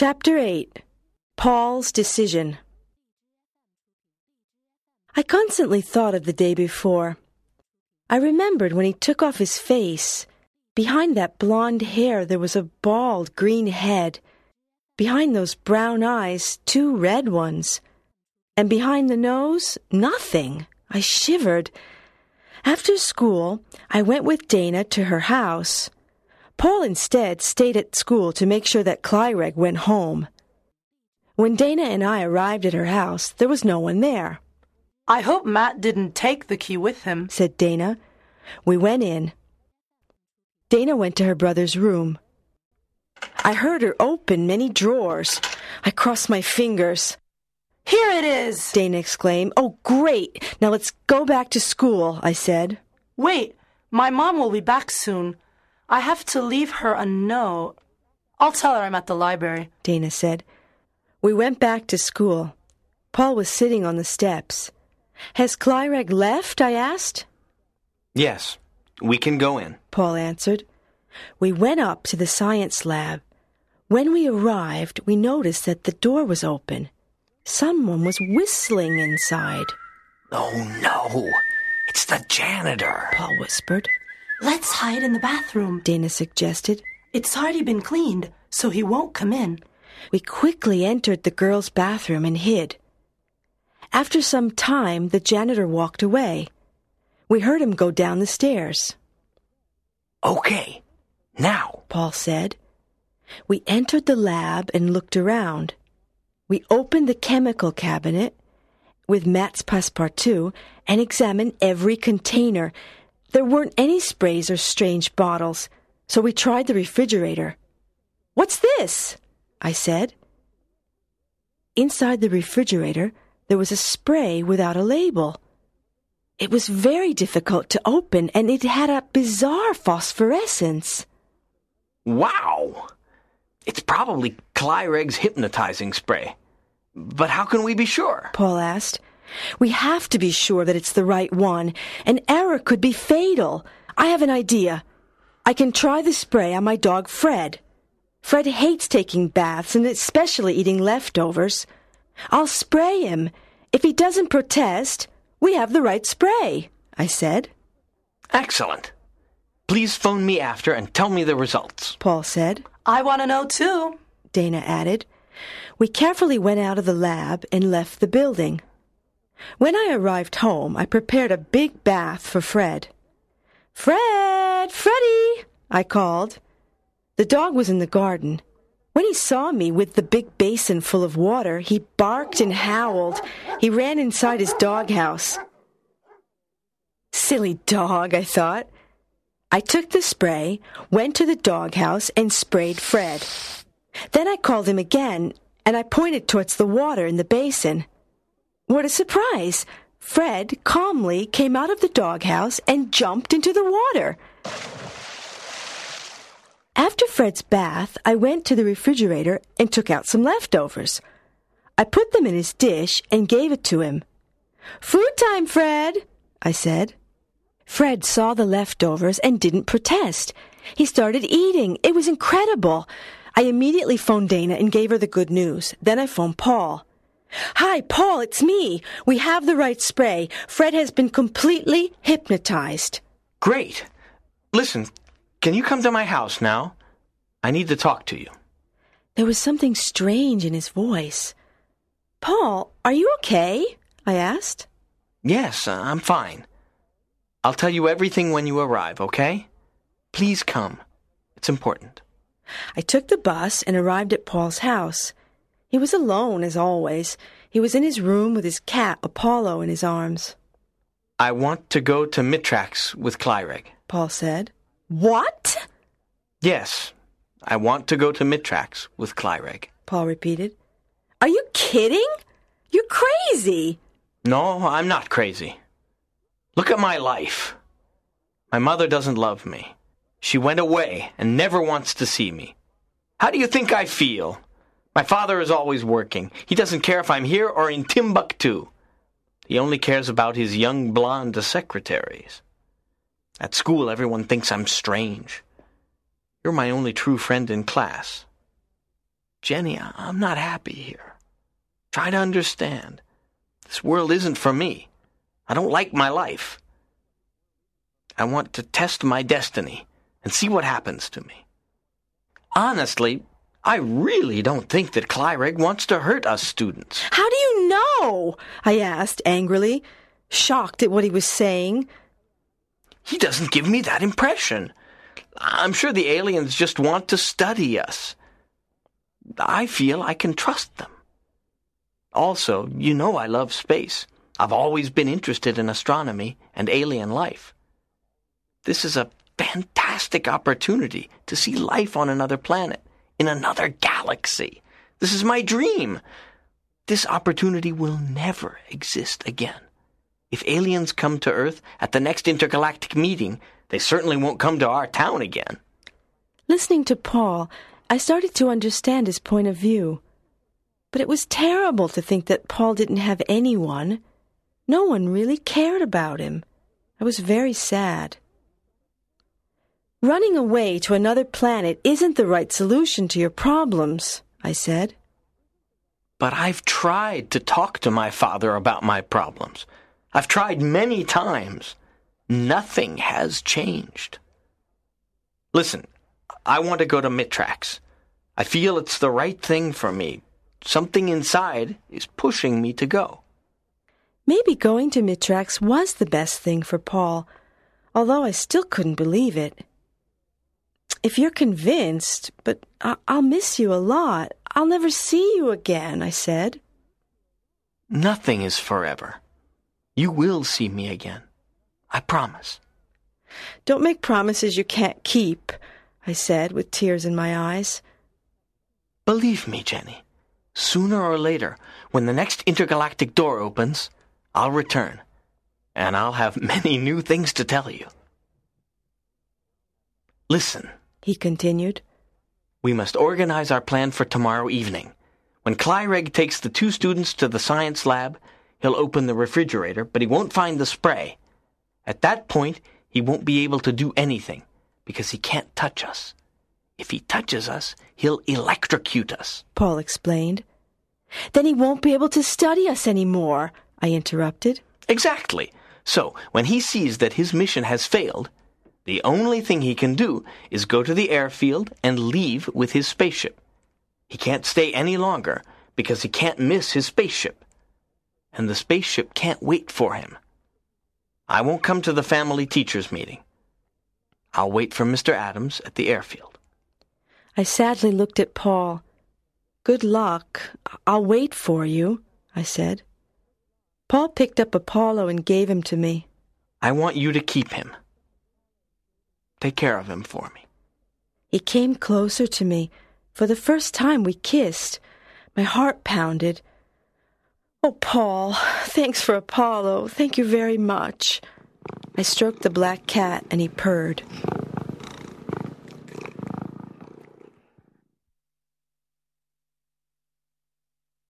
Chapter 8 Paul's Decision I constantly thought of the day before. I remembered when he took off his face. Behind that blond hair, there was a bald green head. Behind those brown eyes, two red ones. And behind the nose, nothing. I shivered. After school, I went with Dana to her house. Paul instead stayed at school to make sure that Clyreg went home. When Dana and I arrived at her house, there was no one there. I hope Matt didn't take the key with him. said Dana. We went in. Dana went to her brother's room. I heard her open many drawers. I crossed my fingers. Here it is! Dana exclaimed. Oh, great! Now let's go back to school, I said. Wait, my mom will be back soon. I have to leave her a note. I'll tell her I'm at the library. Dana said. We went back to school. Paul was sitting on the steps. Has Clyreg left? I asked. Yes, we can go in. Paul answered. We went up to the science lab. When we arrived, we noticed that the door was open. Someone was whistling inside. Oh no, it's the janitor. Paul whispered. Let's hide in the bathroom. Dana suggested. It's already been cleaned, so he won't come in. We quickly entered the girls' bathroom and hid. After some time, the janitor walked away. We heard him go down the stairs. Okay, now. Paul said. We entered the lab and looked around. We opened the chemical cabinet with Matt's passepartout and examined every container. There weren't any sprays or strange bottles, so we tried the refrigerator. What's this? I said. Inside the refrigerator, there was a spray without a label. It was very difficult to open, and it had a bizarre phosphorescence. Wow! It's probably Clyreg's hypnotizing spray. But how can we be sure? Paul asked. We have to be sure that it's the right one. An error could be fatal. I have an idea. I can try the spray on my dog Fred. Fred hates taking baths and especially eating leftovers. I'll spray him. If he doesn't protest, we have the right spray, I said. Excellent. Please phone me after and tell me the results. Paul said. I want to know too. Dana added. We carefully went out of the lab and left the building. When I arrived home, I prepared a big bath for Fred. Fred! Freddie! I called. The dog was in the garden. When he saw me with the big basin full of water, he barked and howled. He ran inside his doghouse. Silly dog, I thought. I took the spray, went to the doghouse, and sprayed Fred. Then I called him again, and I pointed towards the water in the basin. What a surprise! Fred calmly came out of the doghouse and jumped into the water. After Fred's bath, I went to the refrigerator and took out some leftovers. I put them in his dish and gave it to him. Food time, Fred, I said. Fred saw the leftovers and didn't protest. He started eating. It was incredible. I immediately phoned Dana and gave her the good news. Then I phoned Paul. Hi, Paul, it's me. We have the right spray. Fred has been completely hypnotized. Great. Listen, can you come to my house now? I need to talk to you. There was something strange in his voice. Paul, are you okay? I asked. Yes, uh, I'm fine. I'll tell you everything when you arrive, okay? Please come. It's important. I took the bus and arrived at Paul's house. He was alone, as always. He was in his room with his cat, Apollo, in his arms. I want to go to Mitrax with Clyreg. Paul said. What? Yes, I want to go to Mitrax with Clyreg. Paul repeated. Are you kidding? You're crazy. No, I'm not crazy. Look at my life. My mother doesn't love me. She went away and never wants to see me. How do you think I feel? My father is always working. He doesn't care if I'm here or in Timbuktu. He only cares about his young blonde secretaries. At school, everyone thinks I'm strange. You're my only true friend in class. Jenny, I'm not happy here. Try to understand. This world isn't for me. I don't like my life. I want to test my destiny and see what happens to me. Honestly, I really don't think that Clyreg wants to hurt us students. How do you know? I asked angrily, shocked at what he was saying. He doesn't give me that impression. I'm sure the aliens just want to study us. I feel I can trust them. Also, you know I love space. I've always been interested in astronomy and alien life. This is a fantastic opportunity to see life on another planet, in another galaxy. This is my dream. This opportunity will never exist again. If aliens come to Earth at the next intergalactic meeting, they certainly won't come to our town again. Listening to Paul, I started to understand his point of view. But it was terrible to think that Paul didn't have anyone. No one really cared about him. I was very sad. Running away to another planet isn't the right solution to your problems, I said. But I've tried to talk to my father about my problems. I've tried many times. Nothing has changed. Listen, I want to go to Mitrax. I feel it's the right thing for me. Something inside is pushing me to go. Maybe going to Mitrax was the best thing for Paul, although I still couldn't believe it. If you're convinced, but I- will miss you a lot. I'll never see you again, I said. Nothing is forever. You will see me again. I promise. Don't make promises you can't keep, I said with tears in my eyes. Believe me, Jenny. Sooner or later, when the next intergalactic door opens, I'll return. And I'll have many new things to tell you. Listen, he continued. We must organize our plan for tomorrow evening. When Clyreg takes the two students to the science lab, he'll open the refrigerator, but he won't find the spray. At that point, he won't be able to do anything because he can't touch us. If he touches us, he'll electrocute us. Paul explained. Then he won't be able to study us anymore, I interrupted. Exactly. So, when he sees that his mission has failed, the only thing he can do is go to the airfield and leave with his spaceship. He can't stay any longer because he can't miss his spaceship. And the spaceship can't wait for him. I won't come to the family teachers meeting. I'll wait for Mr. Adams at the airfield. I sadly looked at Paul. Good luck. I'll wait for you, I said. Paul picked up Apollo and gave him to me. I want you to keep him. Take care of him for me. He came closer to me. For the first time, we kissed. My heart pounded. Oh, Paul, thanks for Apollo. Thank you very much. I stroked the black cat and he purred.